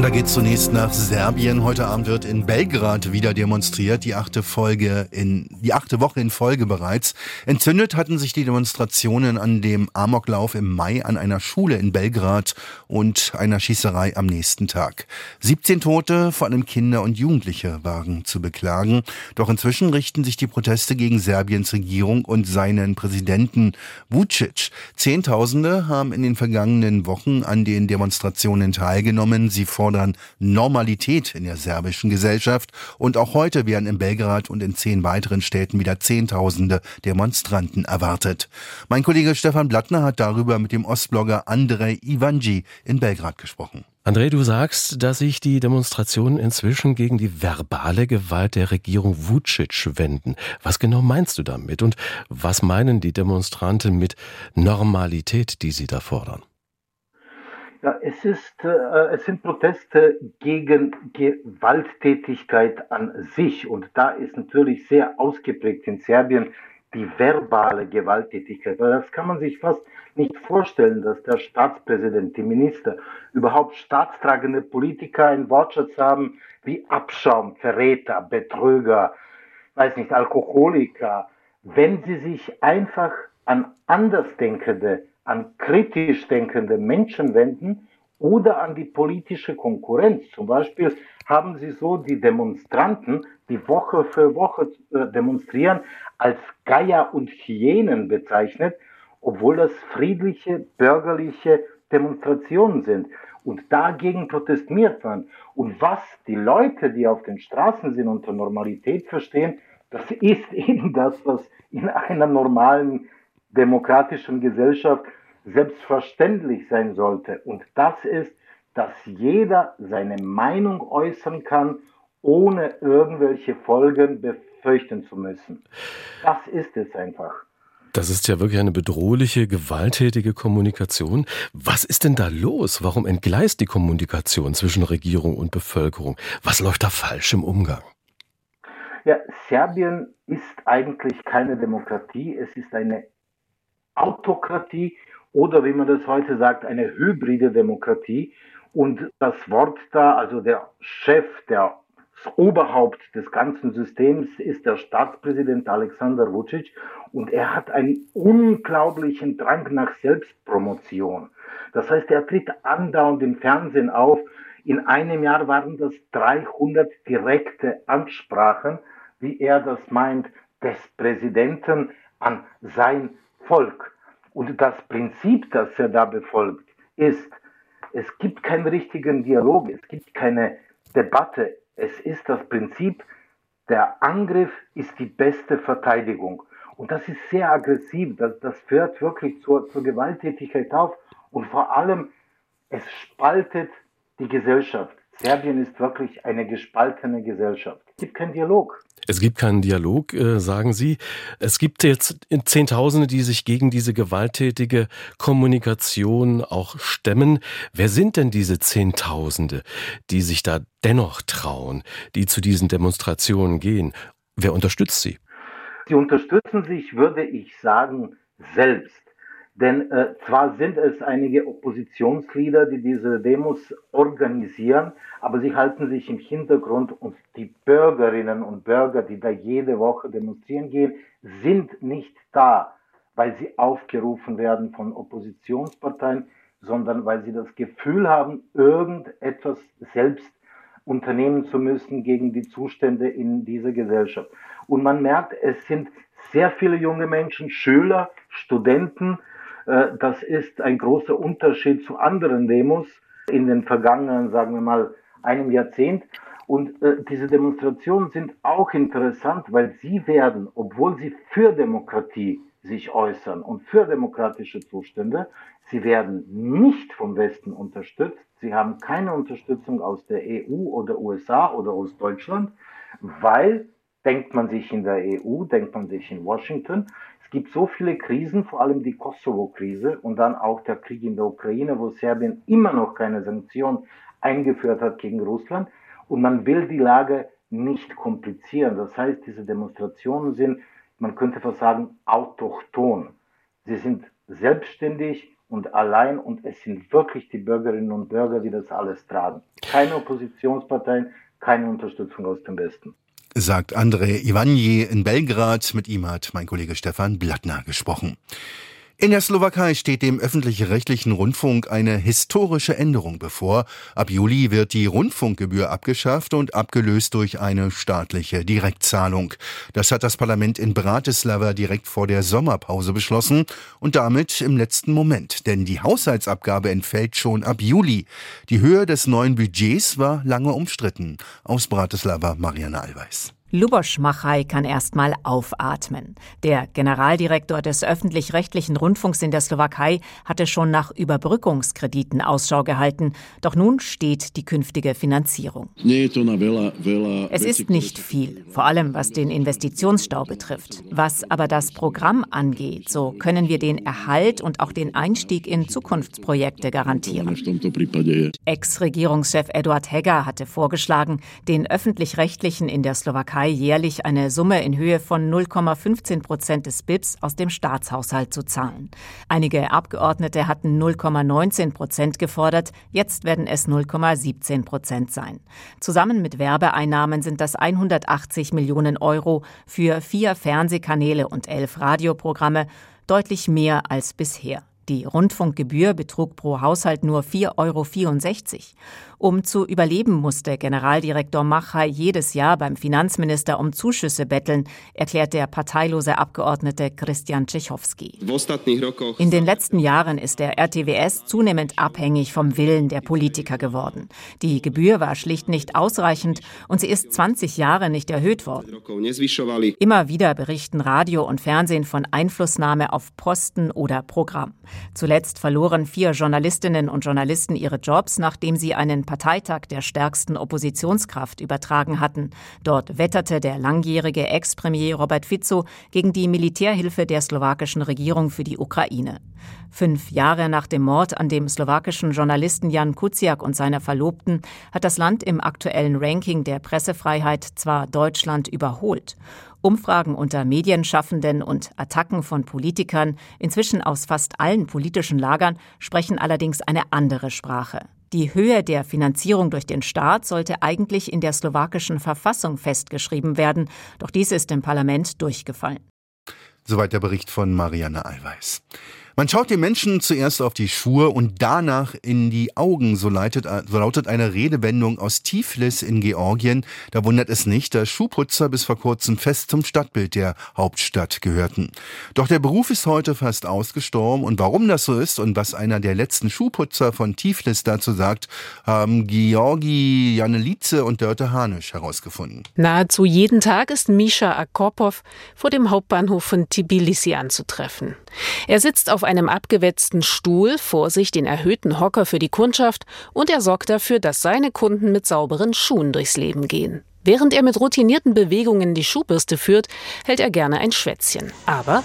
Und da geht zunächst nach Serbien. Heute Abend wird in Belgrad wieder demonstriert. Die achte Folge in, die achte Woche in Folge bereits. Entzündet hatten sich die Demonstrationen an dem Amoklauf im Mai an einer Schule in Belgrad und einer Schießerei am nächsten Tag. 17 Tote, vor allem Kinder und Jugendliche, waren zu beklagen. Doch inzwischen richten sich die Proteste gegen Serbiens Regierung und seinen Präsidenten Vucic. Zehntausende haben in den vergangenen Wochen an den Demonstrationen teilgenommen. Sie fordern fordern Normalität in der serbischen Gesellschaft. Und auch heute werden in Belgrad und in zehn weiteren Städten wieder Zehntausende Demonstranten erwartet. Mein Kollege Stefan Blattner hat darüber mit dem Ostblogger Andrei Ivanji in Belgrad gesprochen. André, du sagst, dass sich die Demonstrationen inzwischen gegen die verbale Gewalt der Regierung Vucic wenden. Was genau meinst du damit? Und was meinen die Demonstranten mit Normalität, die sie da fordern? Ja, es, ist, äh, es sind Proteste gegen Gewalttätigkeit an sich. Und da ist natürlich sehr ausgeprägt in Serbien die verbale Gewalttätigkeit. Weil das kann man sich fast nicht vorstellen, dass der Staatspräsident, die Minister, überhaupt staatstragende Politiker einen Wortschatz haben wie Abschaum, Verräter, Betrüger, weiß nicht, Alkoholiker. Wenn sie sich einfach an Andersdenkende an kritisch denkende Menschen wenden oder an die politische Konkurrenz. Zum Beispiel haben sie so die Demonstranten, die Woche für Woche äh, demonstrieren, als Geier und Hyänen bezeichnet, obwohl das friedliche, bürgerliche Demonstrationen sind. Und dagegen protestiert man. Und was die Leute, die auf den Straßen sind, unter Normalität verstehen, das ist eben das, was in einer normalen demokratischen Gesellschaft selbstverständlich sein sollte. Und das ist, dass jeder seine Meinung äußern kann, ohne irgendwelche Folgen befürchten zu müssen. Das ist es einfach. Das ist ja wirklich eine bedrohliche, gewalttätige Kommunikation. Was ist denn da los? Warum entgleist die Kommunikation zwischen Regierung und Bevölkerung? Was läuft da falsch im Umgang? Ja, Serbien ist eigentlich keine Demokratie, es ist eine Autokratie oder wie man das heute sagt, eine hybride Demokratie. Und das Wort da, also der Chef, der das Oberhaupt des ganzen Systems ist der Staatspräsident Alexander Vucic und er hat einen unglaublichen Drang nach Selbstpromotion. Das heißt, er tritt andauernd im Fernsehen auf. In einem Jahr waren das 300 direkte Ansprachen, wie er das meint, des Präsidenten an sein Volk. Und das Prinzip, das er da befolgt, ist, es gibt keinen richtigen Dialog, es gibt keine Debatte. Es ist das Prinzip, der Angriff ist die beste Verteidigung. Und das ist sehr aggressiv, das, das führt wirklich zur, zur Gewalttätigkeit auf und vor allem, es spaltet die Gesellschaft. Serbien ist wirklich eine gespaltene Gesellschaft. Es gibt keinen Dialog. Es gibt keinen Dialog, äh, sagen Sie. Es gibt jetzt Zehntausende, die sich gegen diese gewalttätige Kommunikation auch stemmen. Wer sind denn diese Zehntausende, die sich da dennoch trauen, die zu diesen Demonstrationen gehen? Wer unterstützt sie? Sie unterstützen sich, würde ich sagen, selbst. Denn äh, zwar sind es einige Oppositionsleader, die diese Demos organisieren, aber sie halten sich im Hintergrund und die Bürgerinnen und Bürger, die da jede Woche demonstrieren gehen, sind nicht da, weil sie aufgerufen werden von Oppositionsparteien, sondern weil sie das Gefühl haben, irgendetwas selbst unternehmen zu müssen gegen die Zustände in dieser Gesellschaft. Und man merkt, es sind sehr viele junge Menschen, Schüler, Studenten, das ist ein großer Unterschied zu anderen Demos in den vergangenen, sagen wir mal, einem Jahrzehnt. Und äh, diese Demonstrationen sind auch interessant, weil sie werden, obwohl sie für Demokratie sich äußern und für demokratische Zustände, sie werden nicht vom Westen unterstützt. Sie haben keine Unterstützung aus der EU oder USA oder aus Deutschland, weil denkt man sich in der EU, denkt man sich in Washington, es gibt so viele Krisen, vor allem die Kosovo-Krise und dann auch der Krieg in der Ukraine, wo Serbien immer noch keine Sanktionen eingeführt hat gegen Russland. Und man will die Lage nicht komplizieren. Das heißt, diese Demonstrationen sind man könnte fast sagen, autochton. Sie sind selbstständig und allein und es sind wirklich die Bürgerinnen und Bürger, die das alles tragen. Keine Oppositionsparteien, keine Unterstützung aus dem Westen. Sagt André Ivanji in Belgrad. Mit ihm hat mein Kollege Stefan Blattner gesprochen. In der Slowakei steht dem öffentlich-rechtlichen Rundfunk eine historische Änderung bevor. Ab Juli wird die Rundfunkgebühr abgeschafft und abgelöst durch eine staatliche Direktzahlung. Das hat das Parlament in Bratislava direkt vor der Sommerpause beschlossen und damit im letzten Moment, denn die Haushaltsabgabe entfällt schon ab Juli. Die Höhe des neuen Budgets war lange umstritten. Aus Bratislava Marianne Allweis. Lubosch Machai kann erstmal aufatmen. Der Generaldirektor des öffentlich-rechtlichen Rundfunks in der Slowakei hatte schon nach Überbrückungskrediten Ausschau gehalten. Doch nun steht die künftige Finanzierung. Es ist nicht viel, vor allem was den Investitionsstau betrifft. Was aber das Programm angeht, so können wir den Erhalt und auch den Einstieg in Zukunftsprojekte garantieren. Ex-Regierungschef Eduard Hegger hatte vorgeschlagen, den öffentlich-rechtlichen in der Slowakei Türkei jährlich eine Summe in Höhe von 0,15 Prozent des BIPs aus dem Staatshaushalt zu zahlen. Einige Abgeordnete hatten 0,19 Prozent gefordert, jetzt werden es 0,17 Prozent sein. Zusammen mit Werbeeinnahmen sind das 180 Millionen Euro für vier Fernsehkanäle und elf Radioprogramme, deutlich mehr als bisher. Die Rundfunkgebühr betrug pro Haushalt nur 4,64 Euro. Um zu überleben, musste Generaldirektor Machai jedes Jahr beim Finanzminister um Zuschüsse betteln, erklärt der parteilose Abgeordnete Christian Tschechowski. In den letzten Jahren ist der RTWS zunehmend abhängig vom Willen der Politiker geworden. Die Gebühr war schlicht nicht ausreichend und sie ist 20 Jahre nicht erhöht worden. Immer wieder berichten Radio und Fernsehen von Einflussnahme auf Posten oder Programm. Zuletzt verloren vier Journalistinnen und Journalisten ihre Jobs, nachdem sie einen Parteitag der stärksten Oppositionskraft übertragen hatten. Dort wetterte der langjährige Ex-Premier Robert Fico gegen die Militärhilfe der slowakischen Regierung für die Ukraine. Fünf Jahre nach dem Mord an dem slowakischen Journalisten Jan Kuciak und seiner Verlobten hat das Land im aktuellen Ranking der Pressefreiheit zwar Deutschland überholt. Umfragen unter Medienschaffenden und Attacken von Politikern, inzwischen aus fast allen politischen Lagern, sprechen allerdings eine andere Sprache. Die Höhe der Finanzierung durch den Staat sollte eigentlich in der slowakischen Verfassung festgeschrieben werden, doch dies ist im Parlament durchgefallen. Soweit der Bericht von Marianne Allweis. Man schaut den Menschen zuerst auf die Schuhe und danach in die Augen, so, leitet, so lautet eine Redewendung aus Tiflis in Georgien. Da wundert es nicht, dass Schuhputzer bis vor kurzem fest zum Stadtbild der Hauptstadt gehörten. Doch der Beruf ist heute fast ausgestorben und warum das so ist und was einer der letzten Schuhputzer von Tiflis dazu sagt, haben Georgi Janelice und Dörte Hanisch herausgefunden. Nahezu jeden Tag ist Misha Akopov vor dem Hauptbahnhof von Tbilisi anzutreffen. Er sitzt auf einem abgewetzten Stuhl, vor sich den erhöhten Hocker für die Kundschaft und er sorgt dafür, dass seine Kunden mit sauberen Schuhen durchs Leben gehen. Während er mit routinierten Bewegungen die Schuhbürste führt, hält er gerne ein Schwätzchen. Aber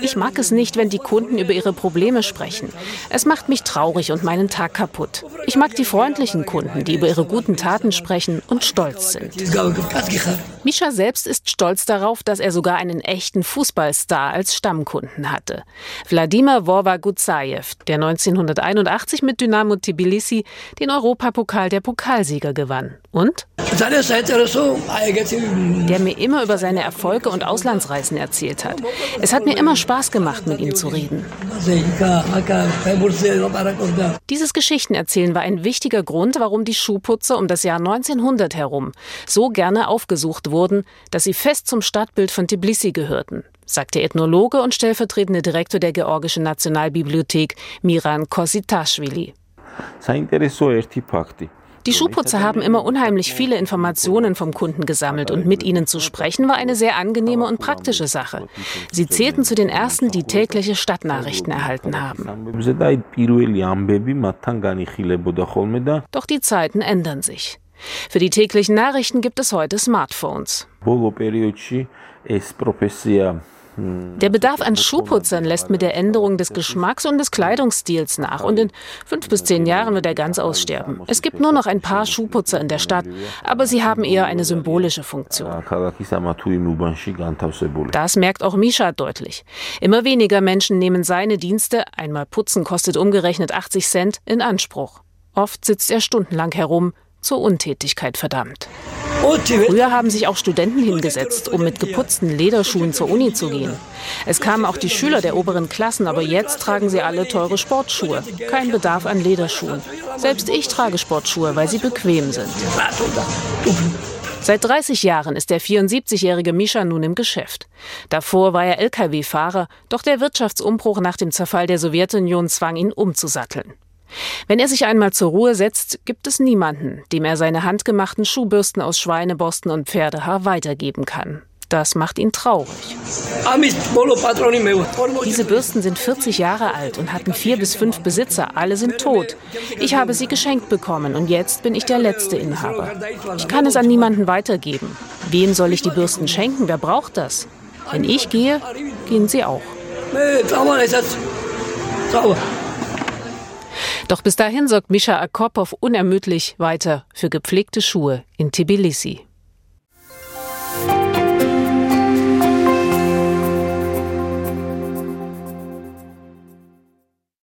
ich mag es nicht, wenn die Kunden über ihre Probleme sprechen. Es macht mich traurig und meinen Tag kaputt. Ich mag die freundlichen Kunden, die über ihre guten Taten sprechen und stolz sind. Misha selbst ist stolz darauf, dass er sogar einen echten Fußballstar als Stammkunden hatte. Wladimir Worwa Gutsajew, der 1981 mit Dynamo Tbilisi den Europapokal der Pokalsieger gewann. Und der mir immer über seine Erfolge und Auslandsreisen erzählt hat. Es hat mir immer Spaß gemacht, mit ihm zu reden. Dieses Geschichtenerzählen war ein wichtiger Grund, warum die Schuhputzer um das Jahr 1900 herum so gerne aufgesucht wurden, dass sie fest zum Stadtbild von Tbilisi gehörten sagt der Ethnologe und stellvertretende Direktor der Georgischen Nationalbibliothek Miran Kositashvili. Die Schuhputzer haben immer unheimlich viele Informationen vom Kunden gesammelt und mit ihnen zu sprechen war eine sehr angenehme und praktische Sache. Sie zählten zu den ersten, die tägliche Stadtnachrichten erhalten haben. Doch die Zeiten ändern sich. Für die täglichen Nachrichten gibt es heute Smartphones. Der Bedarf an Schuhputzern lässt mit der Änderung des Geschmacks und des Kleidungsstils nach. Und in fünf bis zehn Jahren wird er ganz aussterben. Es gibt nur noch ein paar Schuhputzer in der Stadt, aber sie haben eher eine symbolische Funktion. Das merkt auch Misha deutlich. Immer weniger Menschen nehmen seine Dienste, einmal putzen kostet umgerechnet 80 Cent, in Anspruch. Oft sitzt er stundenlang herum, zur Untätigkeit verdammt. Früher haben sich auch Studenten hingesetzt, um mit geputzten Lederschuhen zur Uni zu gehen. Es kamen auch die Schüler der oberen Klassen, aber jetzt tragen sie alle teure Sportschuhe. Kein Bedarf an Lederschuhen. Selbst ich trage Sportschuhe, weil sie bequem sind. Seit 30 Jahren ist der 74-jährige Misha nun im Geschäft. Davor war er Lkw-Fahrer, doch der Wirtschaftsumbruch nach dem Zerfall der Sowjetunion zwang ihn umzusatteln. Wenn er sich einmal zur Ruhe setzt, gibt es niemanden, dem er seine handgemachten Schuhbürsten aus Schweineborsten und Pferdehaar weitergeben kann. Das macht ihn traurig. Diese Bürsten sind 40 Jahre alt und hatten vier bis fünf Besitzer. Alle sind tot. Ich habe sie geschenkt bekommen und jetzt bin ich der letzte Inhaber. Ich kann es an niemanden weitergeben. Wem soll ich die Bürsten schenken? Wer braucht das? Wenn ich gehe, gehen sie auch. Doch bis dahin sorgt Mischa Akopov unermüdlich weiter für gepflegte Schuhe in Tbilisi.